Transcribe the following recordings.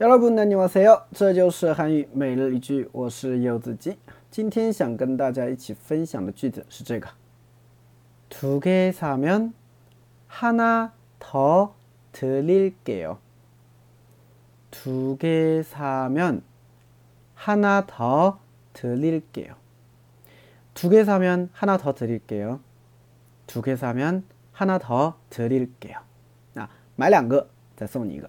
여러분 안녕하세요. 这就是韩语每日一句，我是柚子鸡。今天想跟大家一起分享的句子是这个：두개사면하나더드릴게요。 두개사면하나더드릴게요。 두개사면하나더드릴게요。 두개사면하나더드릴게요。 啊，买两个再送你一个。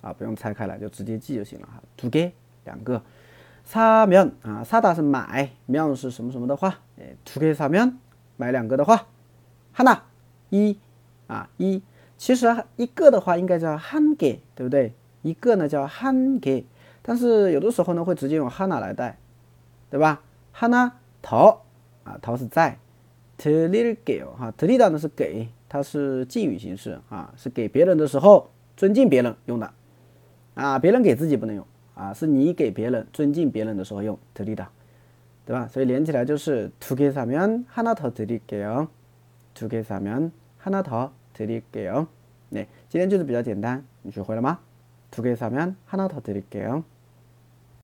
啊，不用拆开来，就直接记就行了哈。두개两个，사 면啊，사다是买，면是什么什么的话，哎，두개사면买两个的话，하나一啊一，其实一个的话应该叫한 개， 对不对？一个呢叫한 개， 但是有的时候呢会直接用하나来代，对吧？하나더啊，더是在，드릴게요哈，드리다呢是给，它是敬语形式啊，是给别人的时候尊敬别人用的。 啊，别人给自己不能用啊，是你给别人尊敬别人的时候用드리 다， 对吧？所以连起来就是두개사면하나더드릴게 요， 두개사면하나더드릴게 요。 那今天就是比较简单，你学会了吗？두개사면하나더드릴게 요。